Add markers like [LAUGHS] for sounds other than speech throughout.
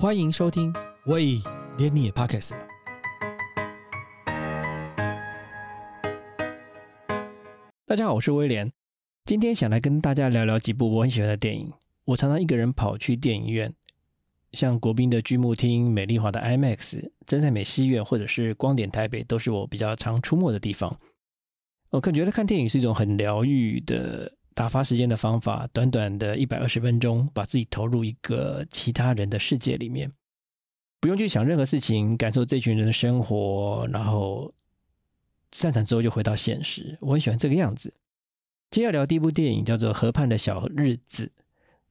欢迎收听，喂，连你也 Pockets 了。大家好，我是威廉，今天想来跟大家聊聊几部我很喜欢的电影。我常常一个人跑去电影院，像国宾的剧目厅、美丽华的 IMAX、真善美戏院，或者是光点台北，都是我比较常出没的地方。我可觉得看电影是一种很疗愈的。打发时间的方法，短短的一百二十分钟，把自己投入一个其他人的世界里面，不用去想任何事情，感受这群人的生活，然后散场之后就回到现实。我很喜欢这个样子。今天要聊第一部电影叫做《河畔的小日子》，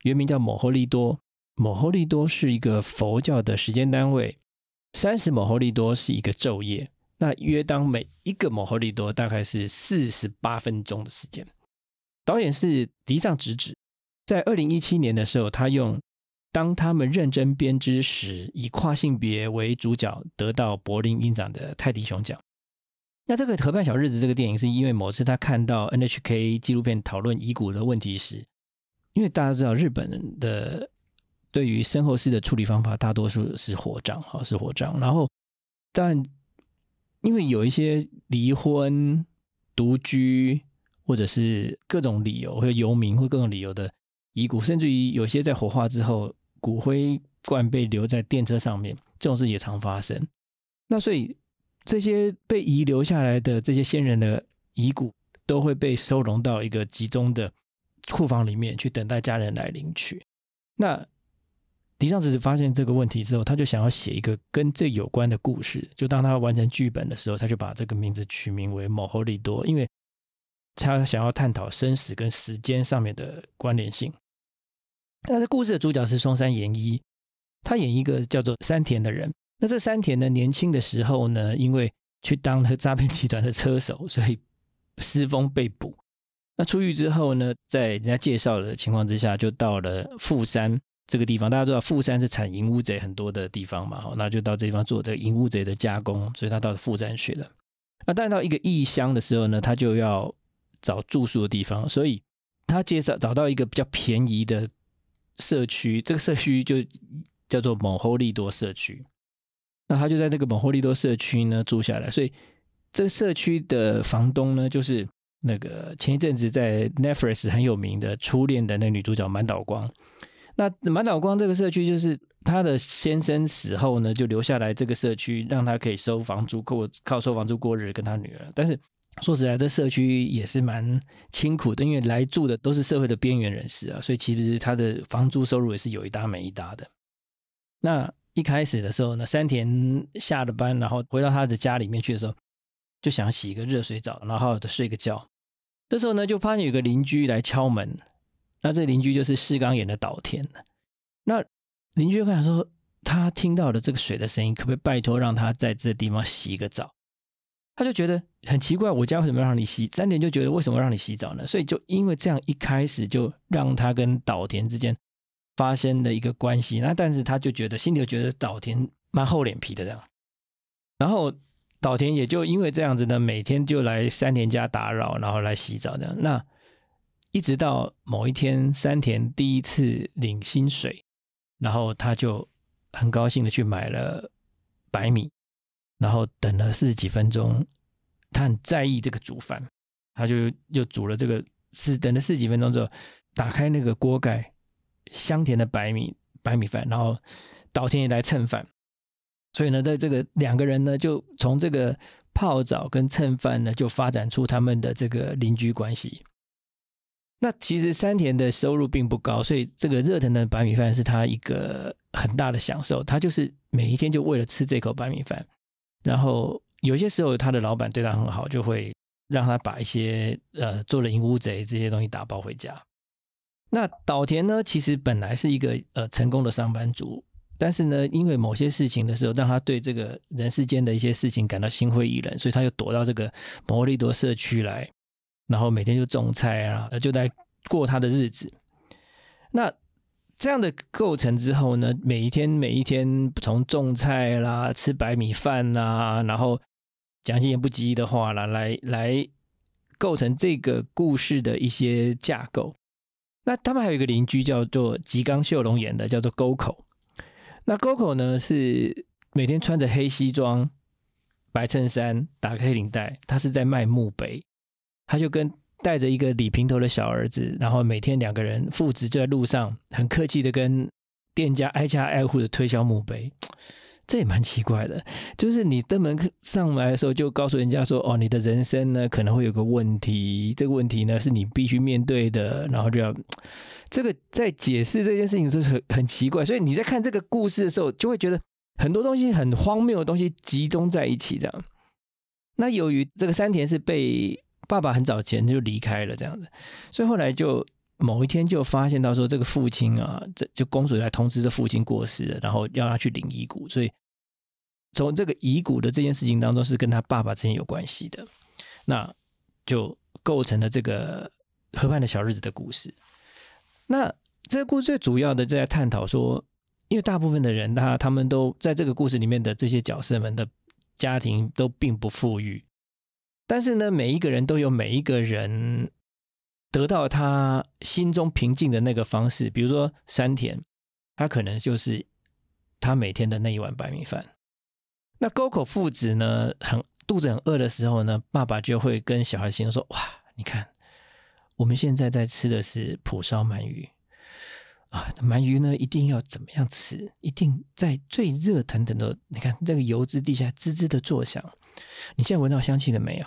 原名叫《某后利多》。某后利多是一个佛教的时间单位，三十某后利多是一个昼夜，那约当每一个某后利多大概是四十八分钟的时间。导演是迪尚直子，在二零一七年的时候，他用《当他们认真编织时》以跨性别为主角得到柏林影展的泰迪熊奖。那这个《河畔小日子》这个电影，是因为某次他看到 NHK 纪录片讨论遗骨的问题时，因为大家知道日本的对于身后事的处理方法，大多数是火葬，哈，是火葬。然后，但因为有一些离婚、独居。或者是各种理由，或者游民，或各种理由的遗骨，甚至于有些在火化之后，骨灰罐被留在电车上面，这种事也常发生。那所以这些被遗留下来的这些先人的遗骨，都会被收容到一个集中的库房里面去，等待家人来领取。那迪尚子发现这个问题之后，他就想要写一个跟这有关的故事。就当他完成剧本的时候，他就把这个名字取名为某侯利多，因为。他想要探讨生死跟时间上面的关联性。那这故事的主角是松山研一，他演一个叫做山田的人。那这山田呢，年轻的时候呢，因为去当了诈骗集团的车手，所以失风被捕。那出狱之后呢，在人家介绍的情况之下，就到了富山这个地方。大家知道富山是产银乌贼很多的地方嘛，好，那就到这地方做这个银乌贼的加工，所以他到了富山去了。那但到一个异乡的时候呢，他就要。找住宿的地方，所以他介绍找到一个比较便宜的社区，这个社区就叫做蒙霍利多社区。那他就在这个蒙霍利多社区呢住下来，所以这个社区的房东呢，就是那个前一阵子在 Netflix 很有名的初恋的那女主角满岛光。那满岛光这个社区就是他的先生死后呢，就留下来这个社区，让他可以收房租过靠收房租过日，跟他女儿，但是。说实在，这社区也是蛮清苦的，因为来住的都是社会的边缘人士啊，所以其实他的房租收入也是有一搭没一搭的。那一开始的时候呢，山田下了班，然后回到他的家里面去的时候，就想洗一个热水澡，然后好好的睡个觉。这时候呢，就发现有个邻居来敲门，那这邻居就是四刚演的岛田那邻居就想说，他听到了这个水的声音，可不可以拜托让他在这地方洗一个澡？他就觉得很奇怪，我家为什么要让你洗？三田就觉得为什么让你洗澡呢？所以就因为这样，一开始就让他跟岛田之间发生的一个关系。那但是他就觉得心里就觉得岛田蛮厚脸皮的这样。然后岛田也就因为这样子呢，每天就来山田家打扰，然后来洗澡这样。那一直到某一天，山田第一次领薪水，然后他就很高兴的去买了白米。然后等了四十几分钟，他很在意这个煮饭，他就又煮了这个是等了四十几分钟之后，打开那个锅盖，香甜的白米白米饭，然后岛田也来蹭饭，所以呢，在这个两个人呢，就从这个泡澡跟蹭饭呢，就发展出他们的这个邻居关系。那其实山田的收入并不高，所以这个热腾腾的白米饭是他一个很大的享受，他就是每一天就为了吃这口白米饭。然后有些时候，他的老板对他很好，就会让他把一些呃做了银乌贼这些东西打包回家。那岛田呢，其实本来是一个呃成功的上班族，但是呢，因为某些事情的时候，让他对这个人世间的一些事情感到心灰意冷，所以他就躲到这个摩利多社区来，然后每天就种菜啊，就在过他的日子。那这样的构成之后呢，每一天每一天从种菜啦、吃白米饭啦，然后讲些言不及义的话啦，来来构成这个故事的一些架构。那他们还有一个邻居叫做吉冈秀龙演的，叫做沟口。那 Gogo 呢是每天穿着黑西装、白衬衫、打黑领带，他是在卖墓碑。他就跟带着一个理平头的小儿子，然后每天两个人父子就在路上很客气的跟店家挨家挨户的推销墓碑。[TSK] 这也蛮奇怪的，就是你登门上来的时候，就告诉人家说：“哦，你的人生呢可能会有个问题，这个问题呢是你必须面对的。”然后就要 [TSK] 这个在解释这件事情是很很奇怪，所以你在看这个故事的时候，就会觉得很多东西很荒谬的东西集中在一起这样。那由于这个山田是被爸爸很早前就离开了这样子，所以后来就。某一天就发现到说，这个父亲啊，这就公主来通知这父亲过世，然后要他去领遗骨，所以从这个遗骨的这件事情当中是跟他爸爸之间有关系的，那就构成了这个河畔的小日子的故事。那这个故事最主要的在探讨说，因为大部分的人他他们都在这个故事里面的这些角色们的家庭都并不富裕，但是呢，每一个人都有每一个人。得到他心中平静的那个方式，比如说山田，他可能就是他每天的那一碗白米饭。那沟口父子呢，很肚子很饿的时候呢，爸爸就会跟小孩形容说：“哇，你看，我们现在在吃的是蒲烧鳗鱼啊，鳗鱼呢一定要怎么样吃？一定在最热腾腾的，你看这个油脂地下滋滋的作响，你现在闻到香气了没有？”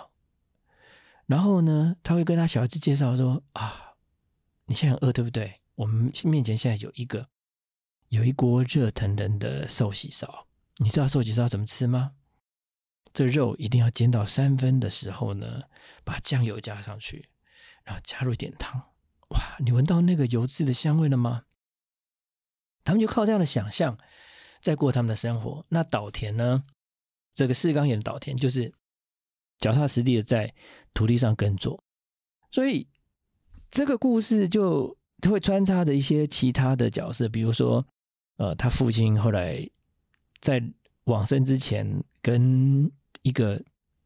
然后呢，他会跟他小孩子介绍说：“啊，你现在很饿对不对？我们面前现在有一个有一锅热腾腾的寿喜烧，你知道寿喜烧怎么吃吗？这肉一定要煎到三分的时候呢，把酱油加上去，然后加入一点糖。哇，你闻到那个油脂的香味了吗？他们就靠这样的想象在过他们的生活。那岛田呢？这个四刚演的岛田就是。”脚踏实地的在土地上耕作，所以这个故事就会穿插着一些其他的角色，比如说，呃，他父亲后来在往生之前，跟一个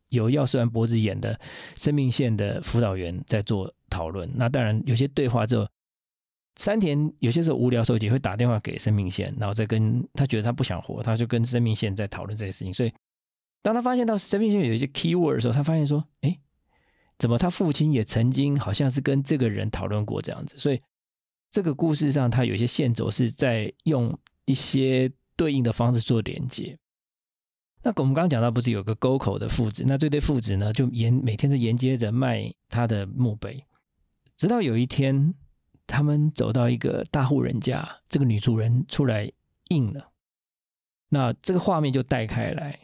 有药师丸博子演的生命线的辅导员在做讨论。那当然有些对话之后，山田有些时候无聊时候也会打电话给生命线，然后再跟他觉得他不想活，他就跟生命线在讨论这些事情，所以。当他发现到生命线有一些 key word 的时候，他发现说：“哎，怎么他父亲也曾经好像是跟这个人讨论过这样子？”所以这个故事上，他有些线轴是在用一些对应的方式做连接。那我们刚刚讲到，不是有个沟口的父子？那这对父子呢，就沿每天都沿接着卖他的墓碑，直到有一天，他们走到一个大户人家，这个女主人出来应了，那这个画面就带开来。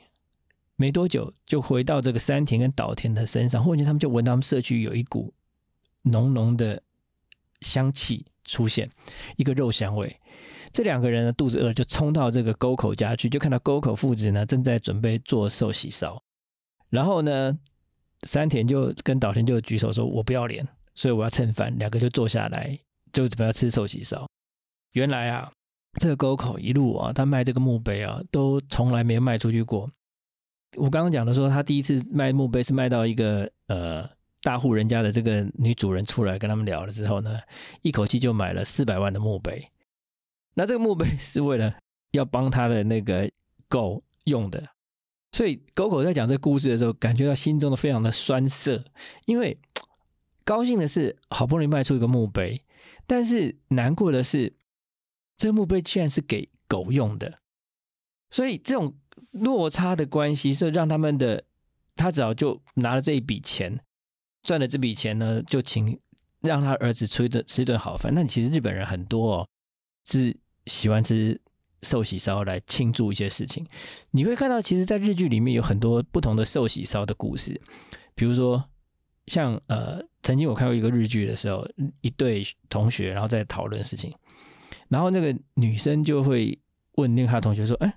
没多久就回到这个山田跟岛田的身上，忽然间他们就闻到他们社区有一股浓浓的香气出现，一个肉香味。这两个人呢肚子饿，就冲到这个沟口家去，就看到沟口父子呢正在准备做寿喜烧。然后呢，山田就跟岛田就举手说：“我不要脸，所以我要蹭饭。”两个就坐下来，就准备要吃寿喜烧。原来啊，这个沟口一路啊，他卖这个墓碑啊，都从来没有卖出去过。我刚刚讲的说，他第一次卖墓碑是卖到一个呃大户人家的这个女主人出来跟他们聊了之后呢，一口气就买了四百万的墓碑。那这个墓碑是为了要帮他的那个狗用的，所以狗狗在讲这个故事的时候，感觉到心中的非常的酸涩，因为高兴的是好不容易卖出一个墓碑，但是难过的是这个墓碑居然是给狗用的，所以这种。落差的关系是让他们的，他只要就拿了这一笔钱，赚了这笔钱呢，就请让他儿子吃一顿吃一顿好饭。那其实日本人很多哦，是喜欢吃寿喜烧来庆祝一些事情。你会看到，其实，在日剧里面有很多不同的寿喜烧的故事。比如说，像呃，曾经我看过一个日剧的时候，一对同学然后在讨论事情，然后那个女生就会问另他同学说：“哎。”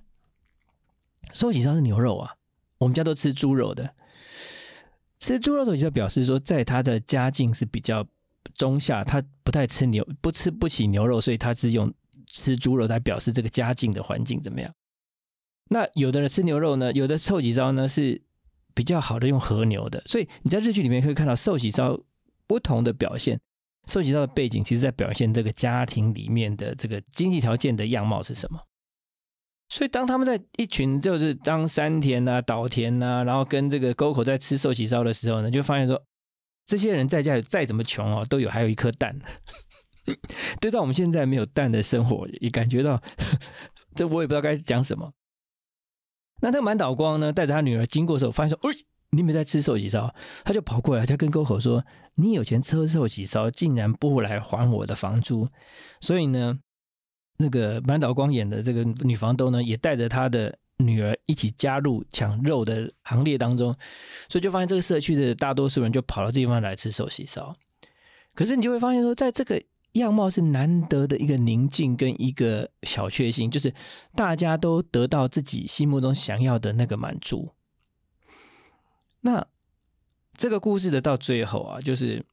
寿喜烧是牛肉啊，我们家都吃猪肉的。吃猪肉的时候，就表示说，在他的家境是比较中下，他不太吃牛，不吃不起牛肉，所以他是用吃猪肉来表示这个家境的环境怎么样。那有的人吃牛肉呢，有的寿喜烧呢是比较好的用和牛的，所以你在日剧里面可以看到寿喜烧不同的表现。寿喜烧的背景，其实在表现这个家庭里面的这个经济条件的样貌是什么。所以当他们在一群就是当山田啊、岛田啊，然后跟这个沟口在吃寿喜烧的时候呢，就发现说，这些人在家里再怎么穷哦，都有还有一颗蛋。[LAUGHS] 对照我们现在没有蛋的生活，也感觉到 [LAUGHS] 这我也不知道该讲什么。那这个满岛光呢，带着他女儿经过的时候，发现说：“哎，你们在吃寿喜烧。”他就跑过来，他跟沟口说：“你有钱吃寿喜烧，竟然不来还我的房租。”所以呢。那个满岛光演的这个女房东呢，也带着她的女儿一起加入抢肉的行列当中，所以就发现这个社区的大多数人就跑到这地方来吃寿喜烧。可是你就会发现说，在这个样貌是难得的一个宁静跟一个小确幸，就是大家都得到自己心目中想要的那个满足。那这个故事的到最后啊，就是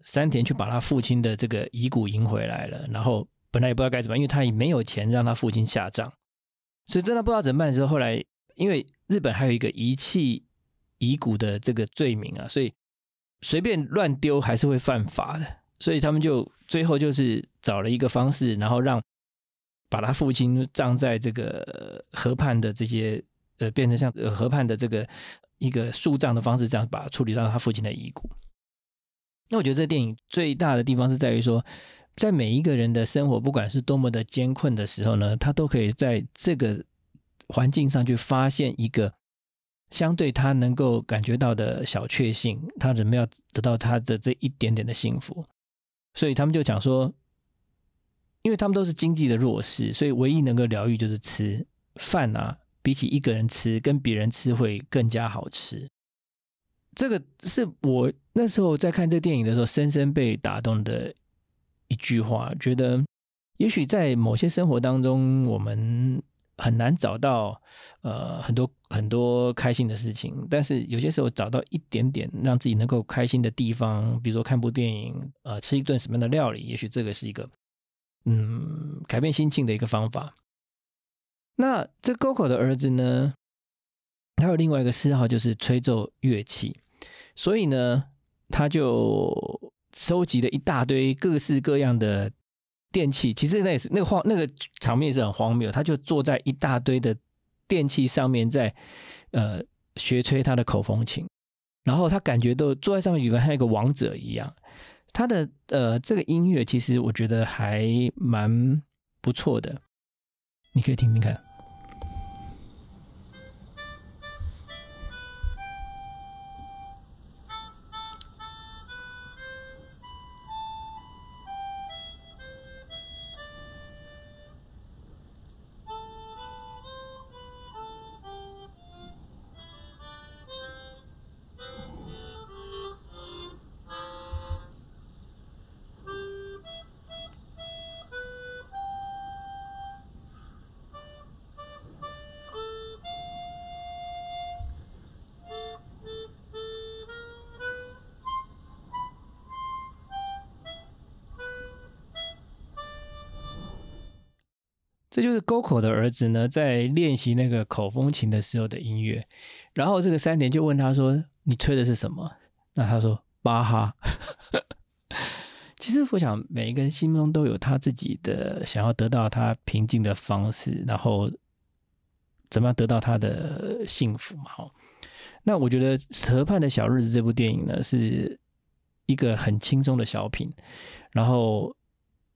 山田去把他父亲的这个遗骨赢回来了，然后。本来也不知道该怎么办，因为他也没有钱让他父亲下葬，所以真的不知道怎么办的时候，后来因为日本还有一个遗弃遗骨的这个罪名啊，所以随便乱丢还是会犯法的，所以他们就最后就是找了一个方式，然后让把他父亲葬在这个河畔的这些呃，变成像河畔的这个一个树葬的方式，这样把处理到他父亲的遗骨。那我觉得这电影最大的地方是在于说。在每一个人的生活，不管是多么的艰困的时候呢，他都可以在这个环境上去发现一个相对他能够感觉到的小确幸，他怎么要得到他的这一点点的幸福？所以他们就讲说，因为他们都是经济的弱势，所以唯一能够疗愈就是吃饭啊，比起一个人吃，跟别人吃会更加好吃。这个是我那时候在看这电影的时候，深深被打动的。一句话，觉得也许在某些生活当中，我们很难找到呃很多很多开心的事情，但是有些时候找到一点点让自己能够开心的地方，比如说看部电影，呃，吃一顿什么样的料理，也许这个是一个嗯改变心境的一个方法。那这 GoGo 的儿子呢，他有另外一个嗜好，就是吹奏乐器，所以呢，他就。收集了一大堆各式各样的电器，其实那也是那个荒那个场面是很荒谬。他就坐在一大堆的电器上面，在呃学吹他的口风琴，然后他感觉都坐在上面，有个像一个王者一样。他的呃这个音乐其实我觉得还蛮不错的，你可以听听看。这就是沟口的儿子呢，在练习那个口风琴的时候的音乐。然后这个三田就问他说：“你吹的是什么？”那他说：“巴哈。[LAUGHS] ”其实我想，每一个人心中都有他自己的想要得到他平静的方式，然后怎么样得到他的幸福嘛？好，那我觉得《河畔的小日子》这部电影呢，是一个很轻松的小品，然后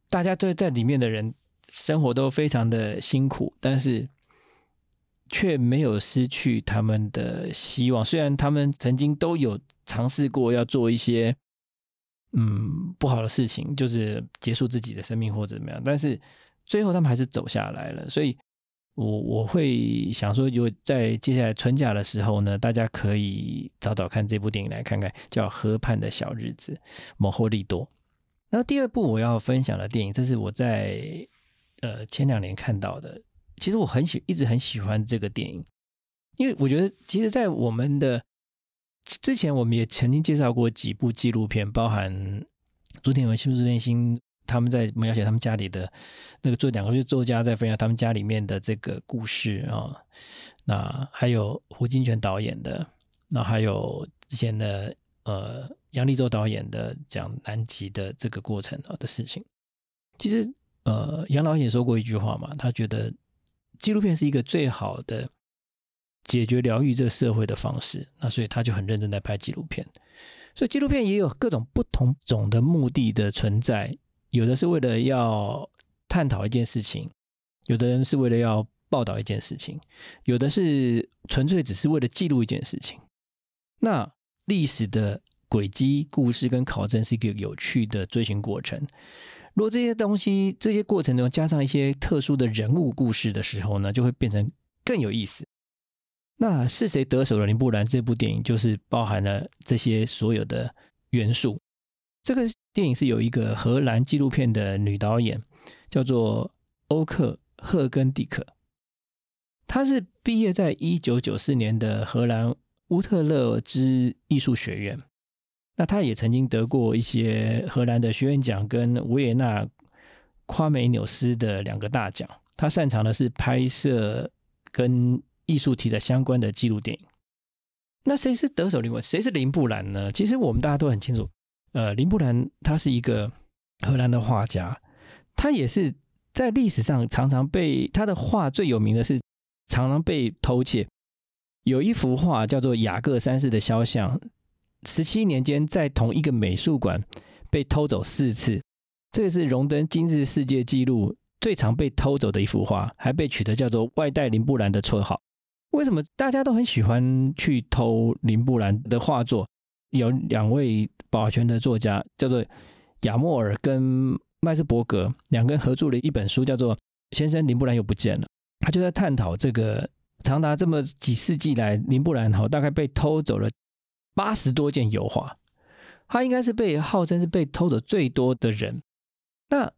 大家都在里面的人。生活都非常的辛苦，但是却没有失去他们的希望。虽然他们曾经都有尝试过要做一些嗯不好的事情，就是结束自己的生命或者怎么样，但是最后他们还是走下来了。所以，我我会想说，有在接下来春假的时候呢，大家可以找找看这部电影来看看，叫《河畔的小日子》，摩霍利多。那第二部我要分享的电影，这是我在。呃，前两年看到的，其实我很喜，一直很喜欢这个电影，因为我觉得，其实，在我们的之前，我们也曾经介绍过几部纪录片，包含朱天文、新竹内心他们在描写他们家里的那个做两个月作家在分享他们家里面的这个故事啊，那还有胡金铨导演的，那还有之前的呃杨立洲导演的讲南极的这个过程啊的事情，其实。呃，杨老也说过一句话嘛，他觉得纪录片是一个最好的解决疗愈这个社会的方式。那所以他就很认真在拍纪录片。所以纪录片也有各种不同种的目的的存在，有的是为了要探讨一件事情，有的人是为了要报道一件事情，有的是纯粹只是为了记录一件事情。那历史的轨迹、故事跟考证是一个有趣的追寻过程。如果这些东西、这些过程中加上一些特殊的人物故事的时候呢，就会变成更有意思。那是谁得手了？林布兰这部电影就是包含了这些所有的元素。这个电影是有一个荷兰纪录片的女导演，叫做欧克赫根蒂克。她是毕业在一九九四年的荷兰乌特勒支艺术学院。那他也曾经得过一些荷兰的学院奖跟维也纳夸美纽斯的两个大奖。他擅长的是拍摄跟艺术题材相关的纪录电影，那谁是得手林文谁是林布兰呢？其实我们大家都很清楚，呃，林布兰他是一个荷兰的画家，他也是在历史上常常被他的画最有名的是常常被偷窃。有一幅画叫做雅各三世的肖像，十七年间在同一个美术馆被偷走四次，这个是荣登今日世界纪录最常被偷走的一幅画，还被取得叫做外带林布兰的绰号。为什么大家都很喜欢去偷林布兰的画作？有两位保全的作家，叫做亚莫尔跟麦斯伯格，两个人合著了一本书，叫做《先生林布兰又不见了》。他就在探讨这个长达这么几世纪来，林布兰哈大概被偷走了八十多件油画，他应该是被号称是被偷的最多的人。那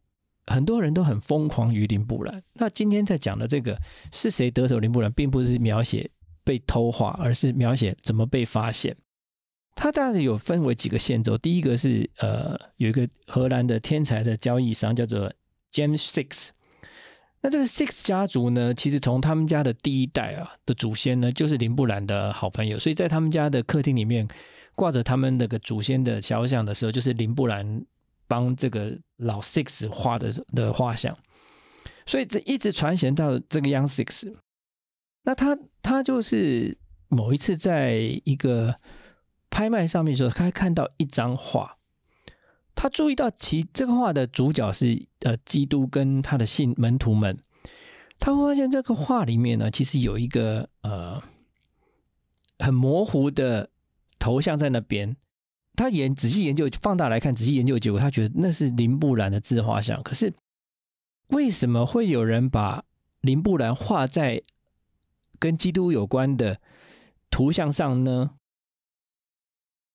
很多人都很疯狂于林布兰。那今天在讲的这个是谁得手林布兰，并不是描写被偷画，而是描写怎么被发现。它大致有分为几个线轴。第一个是呃，有一个荷兰的天才的交易商叫做 James Six。那这个 Six 家族呢，其实从他们家的第一代啊的祖先呢，就是林布兰的好朋友。所以在他们家的客厅里面挂着他们那个祖先的肖像的时候，就是林布兰。帮这个老 Six 画的的画像，所以这一直传承到这个 Young Six。那他他就是某一次在一个拍卖上面的时候，他看到一张画，他注意到其这个画的主角是呃基督跟他的信门徒们，他会发现这个画里面呢，其实有一个呃很模糊的头像在那边。他研仔细研究，放大来看，仔细研究结果，他觉得那是林布兰的自画像。可是为什么会有人把林布兰画在跟基督有关的图像上呢？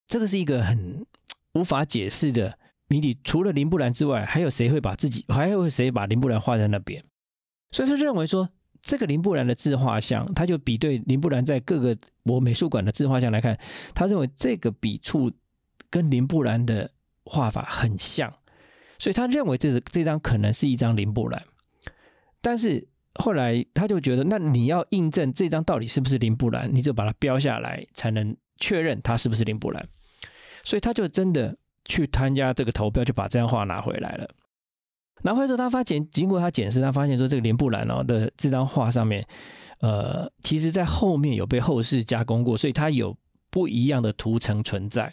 这个是一个很无法解释的谜底。除了林布兰之外，还有谁会把自己，还有谁把林布兰画在那边？所以他认为说，这个林布兰的自画像，他就比对林布兰在各个我美术馆的自画像来看，他认为这个笔触。跟林布兰的画法很像，所以他认为这是这张可能是一张林布兰。但是后来他就觉得，那你要印证这张到底是不是林布兰，你就把它标下来，才能确认它是不是林布兰。所以他就真的去参加这个投标，就把这张画拿回来了。拿回来之后，他发现，经过他检视，他发现说，这个林布兰哦的这张画上面，呃，其实在后面有被后世加工过，所以它有不一样的图层存在。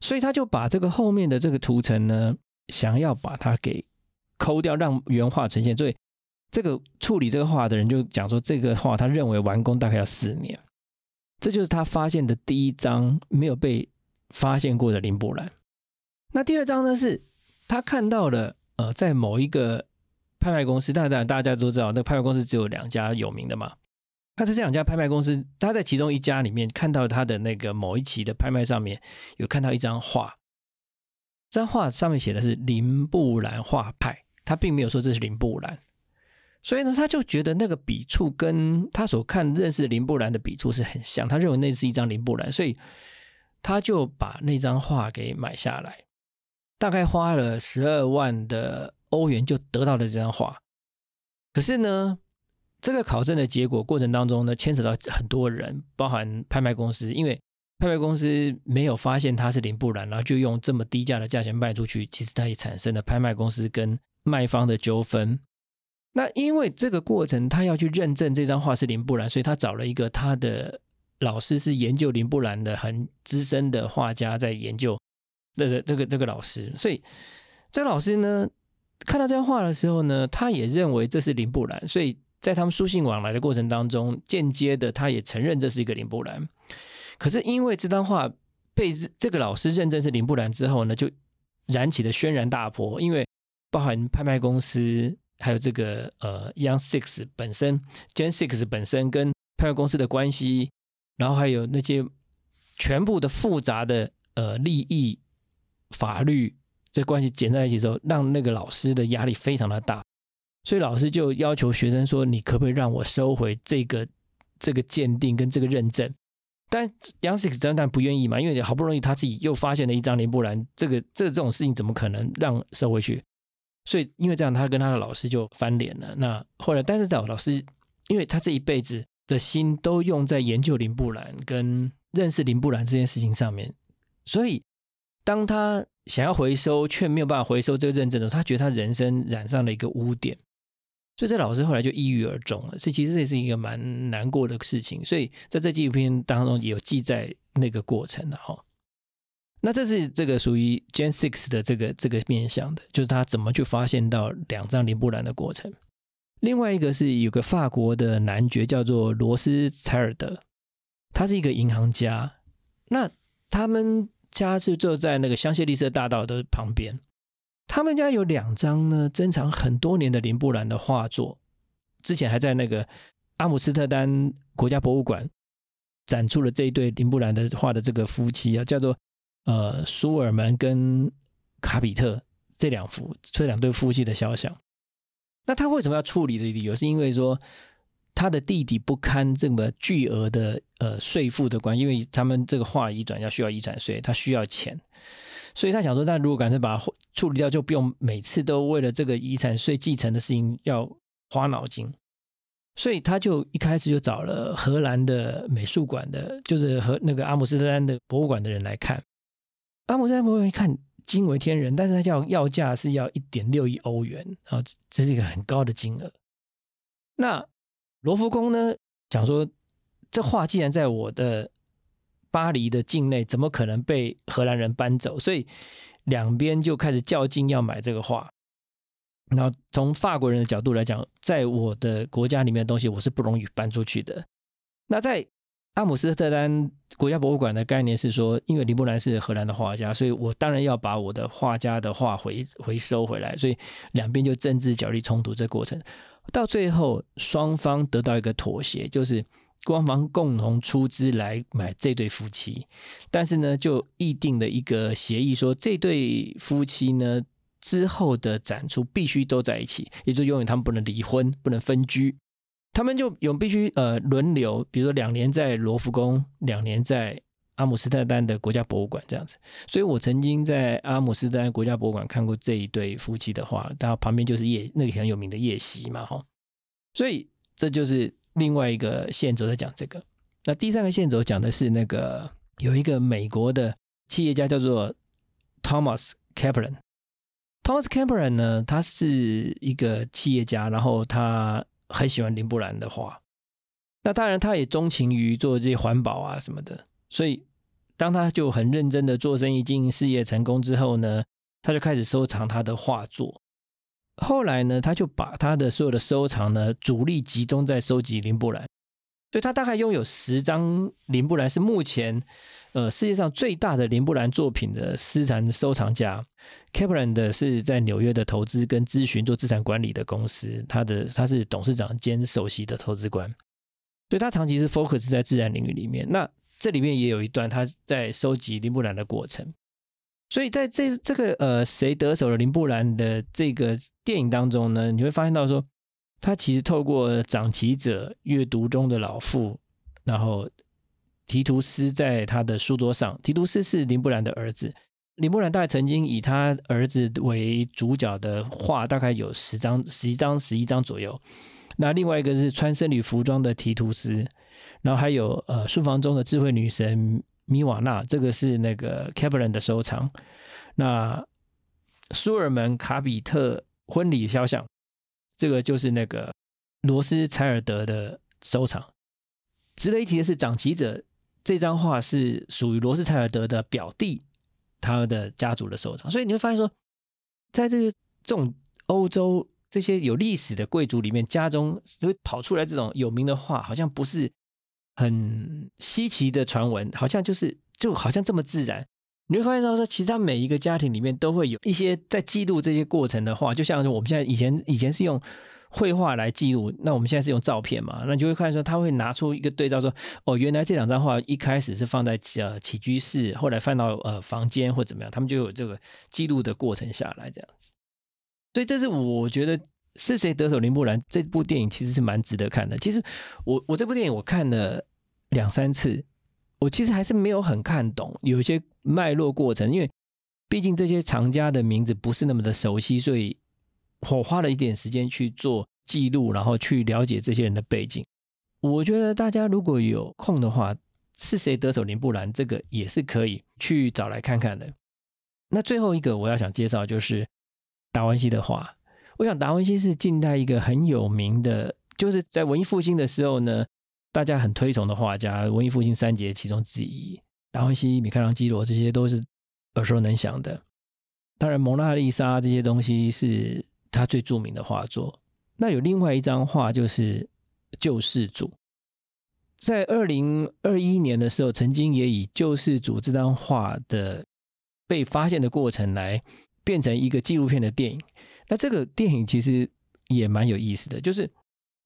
所以他就把这个后面的这个图层呢，想要把它给抠掉，让原画呈现。所以这个处理这个画的人就讲说，这个画他认为完工大概要四年。这就是他发现的第一张没有被发现过的林布兰。那第二张呢，是他看到了，呃，在某一个拍卖公司，当然大家都知道，那拍卖公司只有两家有名的嘛。他在这两家拍卖公司，他在其中一家里面看到他的那个某一期的拍卖上面有看到一张画，这张画上面写的是林布兰画派，他并没有说这是林布兰，所以呢，他就觉得那个笔触跟他所看认识林布兰的笔触是很像，他认为那是一张林布兰，所以他就把那张画给买下来，大概花了十二万的欧元就得到了这张画，可是呢。这个考证的结果过程当中呢，牵扯到很多人，包含拍卖公司，因为拍卖公司没有发现它是林布兰，然后就用这么低价的价钱卖出去，其实它也产生了拍卖公司跟卖方的纠纷。那因为这个过程，他要去认证这张画是林布兰，所以他找了一个他的老师是研究林布兰的很资深的画家在研究这个这个这个老师，所以这个老师呢看到这张画的时候呢，他也认为这是林布兰，所以在他们书信往来的过程当中，间接的他也承认这是一个林布兰。可是因为这张画被这个老师认证是林布兰之后呢，就燃起了轩然大波，因为包含拍卖公司。还有这个呃，Young Six 本身，Gen Six 本身跟拍卖公司的关系，然后还有那些全部的复杂的呃利益、法律这关系剪在一起之后，让那个老师的压力非常的大，所以老师就要求学生说：“你可不可以让我收回这个这个鉴定跟这个认证？”但 Young Six 当然不愿意嘛，因为好不容易他自己又发现了一张林布兰，这个这这种事情怎么可能让收回去？所以，因为这样，他跟他的老师就翻脸了。那后来，但是老师，因为他这一辈子的心都用在研究林布兰跟认识林布兰这件事情上面，所以当他想要回收却没有办法回收这个认证的时候，他觉得他人生染上了一个污点。所以，这老师后来就抑郁而终了。所以，其实这是一个蛮难过的事情。所以，在这纪录片当中也有记载那个过程的哈。那这是这个属于 Gen Six 的这个这个面向的，就是他怎么去发现到两张林布兰的过程。另外一个是有个法国的男爵叫做罗斯柴尔德，他是一个银行家。那他们家是坐在那个香榭丽舍大道的旁边，他们家有两张呢珍藏很多年的林布兰的画作，之前还在那个阿姆斯特丹国家博物馆展出了这一对林布兰的画的这个夫妻啊，叫做。呃，苏尔门跟卡比特这两幅这两对夫妻的肖像，那他为什么要处理的理由，是因为说他的弟弟不堪这么巨额的呃税负的关，因为他们这个画遗转要需要遗产税，他需要钱，所以他想说，那如果干脆把它处理掉，就不用每次都为了这个遗产税继承的事情要花脑筋，所以他就一开始就找了荷兰的美术馆的，就是和那个阿姆斯特丹的博物馆的人来看。阿姆斯特丹博物馆一看惊为天人，但是他叫要价是要一点六亿欧元，啊，这是一个很高的金额。那罗浮宫呢，想说这画既然在我的巴黎的境内，怎么可能被荷兰人搬走？所以两边就开始较劲要买这个画。然后从法国人的角度来讲，在我的国家里面的东西，我是不容易搬出去的。那在阿姆斯特丹国家博物馆的概念是说，因为林布兰是荷兰的画家，所以我当然要把我的画家的画回回收回来。所以两边就政治角力冲突这过程，到最后双方得到一个妥协，就是官方共同出资来买这对夫妻，但是呢，就议定了一个协议，说这对夫妻呢之后的展出必须都在一起，也就永远他们不能离婚，不能分居。他们就有必须呃轮流，比如说两年在罗浮宫，两年在阿姆斯特丹的国家博物馆这样子。所以我曾经在阿姆斯特丹国家博物馆看过这一对夫妻的画，然后旁边就是夜那个很有名的夜袭嘛，哈。所以这就是另外一个线轴在讲这个。那第三个线轴讲的是那个有一个美国的企业家叫做 Thomas Kaplan。Thomas Kaplan 呢，他是一个企业家，然后他。很喜欢林布兰的画，那当然他也钟情于做这些环保啊什么的，所以当他就很认真的做生意、经营事业成功之后呢，他就开始收藏他的画作。后来呢，他就把他的所有的收藏呢，主力集中在收集林布兰。所以他大概拥有十张林布兰，是目前呃世界上最大的林布兰作品的私藏收藏家。Kaplan 的是在纽约的投资跟咨询做资产管理的公司，他的他是董事长兼首席的投资官，所以他长期是 focus 在自然领域里面。那这里面也有一段他在收集林布兰的过程。所以在这这个呃谁得手了林布兰的这个电影当中呢，你会发现到说。他其实透过长旗者阅读中的老妇，然后提图斯在他的书桌上。提图斯是林布兰的儿子，林布兰大概曾经以他儿子为主角的画，大概有十张、十一张、十一张左右。那另外一个是穿僧侣服装的提图斯，然后还有呃书房中的智慧女神米瓦纳，这个是那个 k a p l a n 的收藏。那苏尔门卡比特婚礼肖像。这个就是那个罗斯柴尔德的收藏。值得一提的是，长旗者这张画是属于罗斯柴尔德的表弟他的家族的收藏，所以你会发现说，在这个这种欧洲这些有历史的贵族里面，家中会跑出来这种有名的画，好像不是很稀奇的传闻，好像就是就好像这么自然。你会发现到说，其实他每一个家庭里面都会有一些在记录这些过程的话，就像我们现在以前以前是用绘画来记录，那我们现在是用照片嘛，那你就会看说他会拿出一个对照，说哦，原来这两张画一开始是放在呃起居室，后来放到呃房间或怎么样，他们就有这个记录的过程下来这样子。所以这是我觉得是谁得手林布兰这部电影其实是蛮值得看的。其实我我这部电影我看了两三次。我其实还是没有很看懂有一些脉络过程，因为毕竟这些藏家的名字不是那么的熟悉，所以我花了一点时间去做记录，然后去了解这些人的背景。我觉得大家如果有空的话，是谁得手林布兰这个也是可以去找来看看的。那最后一个我要想介绍就是达文西的画。我想达文西是近代一个很有名的，就是在文艺复兴的时候呢。大家很推崇的画家，文艺复兴三杰其中之一，达文西、米开朗基罗，这些都是耳熟能详的。当然，蒙娜丽莎这些东西是他最著名的画作。那有另外一张画，就是《救世主》。在二零二一年的时候，曾经也以《救世主》这张画的被发现的过程来变成一个纪录片的电影。那这个电影其实也蛮有意思的，就是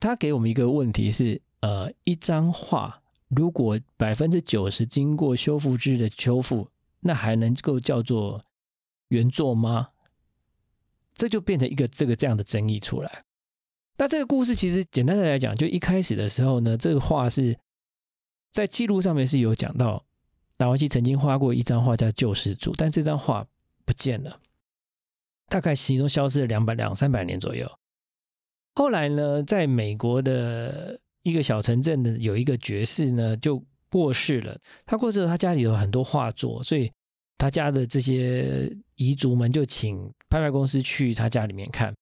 他给我们一个问题是。呃，一张画如果百分之九十经过修复制的修复，那还能够叫做原作吗？这就变成一个这个这样的争议出来。那这个故事其实简单的来讲，就一开始的时候呢，这个画是在记录上面是有讲到，达文西曾经画过一张画叫《救世主》，但这张画不见了，大概其中消失了两百两三百年左右。后来呢，在美国的。一个小城镇的有一个爵士呢，就过世了。他过世了，他家里有很多画作，所以他家的这些遗族们就请拍卖公司去他家里面看，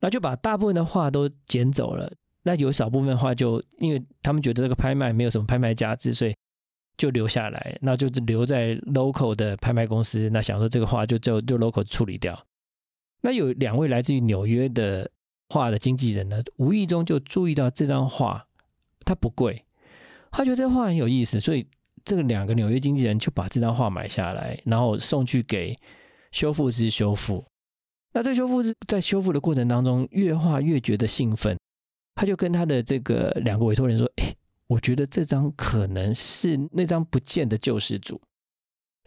那就把大部分的画都捡走了。那有少部分画就因为他们觉得这个拍卖没有什么拍卖价值，所以就留下来，那就是留在 local 的拍卖公司。那想说这个画就就就 local 处理掉。那有两位来自于纽约的画的经纪人呢，无意中就注意到这张画。它不贵，他觉得这画很有意思，所以这个两个纽约经纪人就把这张画买下来，然后送去给修复师修复。那这修复师在修复的过程当中，越画越觉得兴奋，他就跟他的这个两个委托人说：“哎，我觉得这张可能是那张不见的救世主。”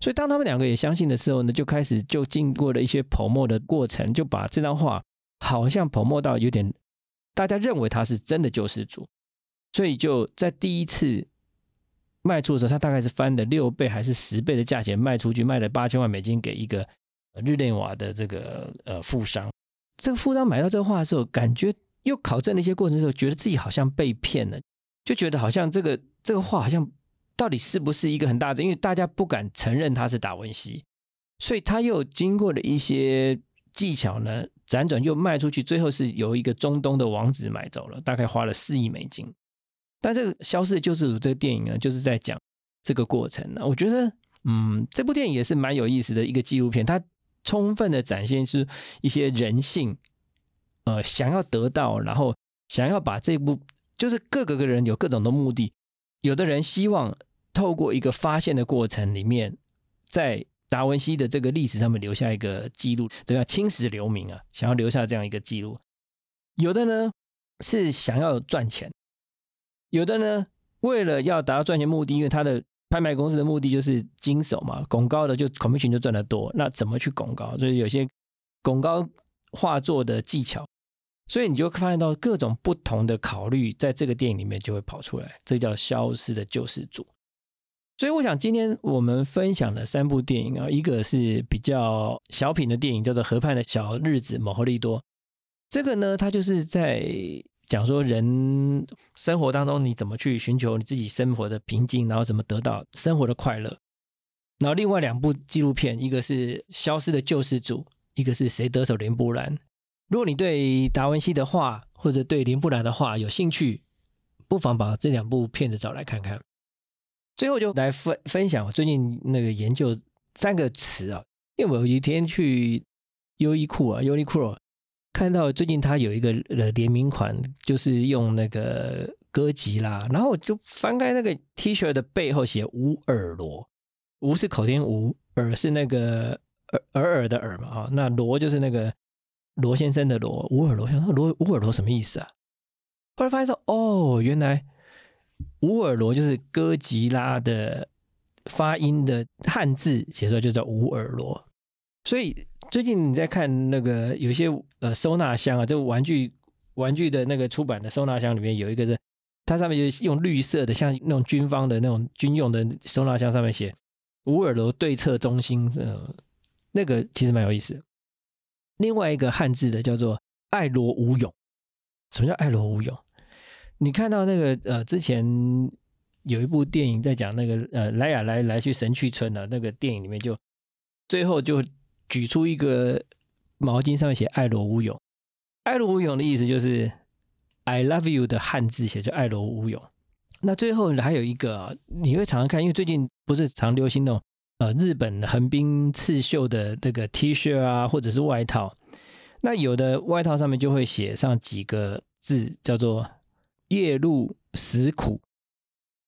所以当他们两个也相信的时候呢，就开始就经过了一些剖墨的过程，就把这张画好像剖墨到有点大家认为他是真的救世主。所以就在第一次卖出的时候，他大概是翻了六倍还是十倍的价钱卖出去，卖了八千万美金给一个日内瓦的这个呃富商。这个富商买到这个画的时候，感觉又考证了一些过程之后，觉得自己好像被骗了，就觉得好像这个这个画好像到底是不是一个很大的，因为大家不敢承认他是达文西，所以他又经过了一些技巧呢，辗转又卖出去，最后是由一个中东的王子买走了，大概花了四亿美金。但这个《消失的救世主》这个电影呢，就是在讲这个过程呢。我觉得，嗯，这部电影也是蛮有意思的一个纪录片，它充分的展现出一些人性，呃，想要得到，然后想要把这部，就是各个个人有各种的目的。有的人希望透过一个发现的过程里面，在达文西的这个历史上面留下一个记录，对吧？青史留名啊，想要留下这样一个记录。有的呢是想要赚钱。有的呢，为了要达到赚钱目的，因为他的拍卖公司的目的就是经手嘛，拱高的就孔明群就赚得多。那怎么去拱高？所以有些拱高画作的技巧，所以你就发现到各种不同的考虑，在这个电影里面就会跑出来。这叫消失的救世主。所以我想今天我们分享的三部电影啊，一个是比较小品的电影，叫做《河畔的小日子》，某赫利多。这个呢，它就是在。讲说人生活当中你怎么去寻求你自己生活的平静，然后怎么得到生活的快乐。然后另外两部纪录片，一个是《消失的救世主》，一个是谁得手林布兰。如果你对达文西的画或者对林布兰的画有兴趣，不妨把这两部片子找来看看。最后就来分分享我最近那个研究三个词啊，因为我有一天去优衣库啊，优衣库看到最近他有一个呃联名款，就是用那个歌吉啦，然后我就翻开那个 T 恤的背后写无耳罗，无是口天吴，耳是那个耳耳耳的耳嘛啊，那罗就是那个罗先生的罗，无耳罗，想说罗无耳罗什么意思啊？后来发现说，哦，原来无耳罗就是哥吉拉的发音的汉字写出来就叫无耳罗。所以最近你在看那个有些呃收纳箱啊，就玩具玩具的那个出版的收纳箱里面有一个是，它上面就用绿色的，像那种军方的那种军用的收纳箱，上面写吴尔罗对策中心，呃，那个其实蛮有意思。另外一个汉字的叫做爱罗无勇。什么叫爱罗无勇？你看到那个呃，之前有一部电影在讲那个呃，莱雅来来去神去村的那个电影里面，就最后就举出一个毛巾上面写“爱罗无勇”。爱罗无勇的意思就是 “I love you” 的汉字写就“爱罗无勇”。那最后还有一个，你会常常看，因为最近不是常流行那种呃日本横滨刺绣的那个 T 恤啊，或者是外套。那有的外套上面就会写上几个字，叫做“夜路死苦”。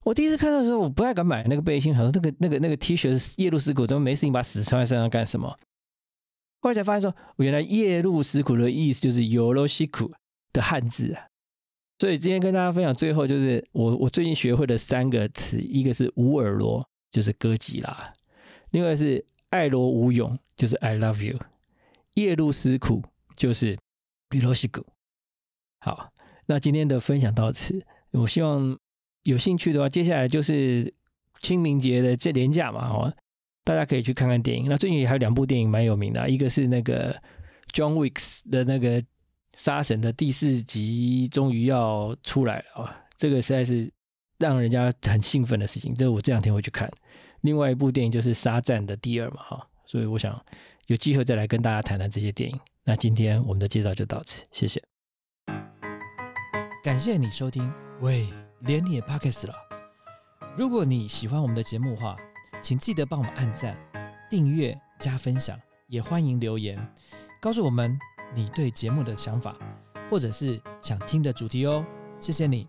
我第一次看到的时候，我不太敢买那个背心，好像那个那个那个 T 恤是“夜路死苦”，怎么没事情把死穿在身上干什么？后来才发现说，原来“夜路思苦”的意思就是“有罗西苦”的汉字啊。所以今天跟大家分享，最后就是我我最近学会的三个词，一个是“无耳罗”，就是歌吉拉；另外是“爱罗无勇”，就是 “I love you”；“ 夜路思苦”。就是比罗西古。好，那今天的分享到此。我希望有兴趣的话，接下来就是清明节的这年假嘛，哦，大家可以去看看电影。那最近还有两部电影蛮有名的，一个是那个 John Wick 的那个杀神的第四集终于要出来了啊，这个实在是让人家很兴奋的事情。这我这两天会去看。另外一部电影就是沙赞的第二嘛，哈，所以我想有机会再来跟大家谈谈这些电影。那今天我们的介绍就到此，谢谢。感谢你收听，喂，连你也 pockets 了。如果你喜欢我们的节目的话，请记得帮我们按赞、订阅、加分享，也欢迎留言告诉我们你对节目的想法，或者是想听的主题哦。谢谢你。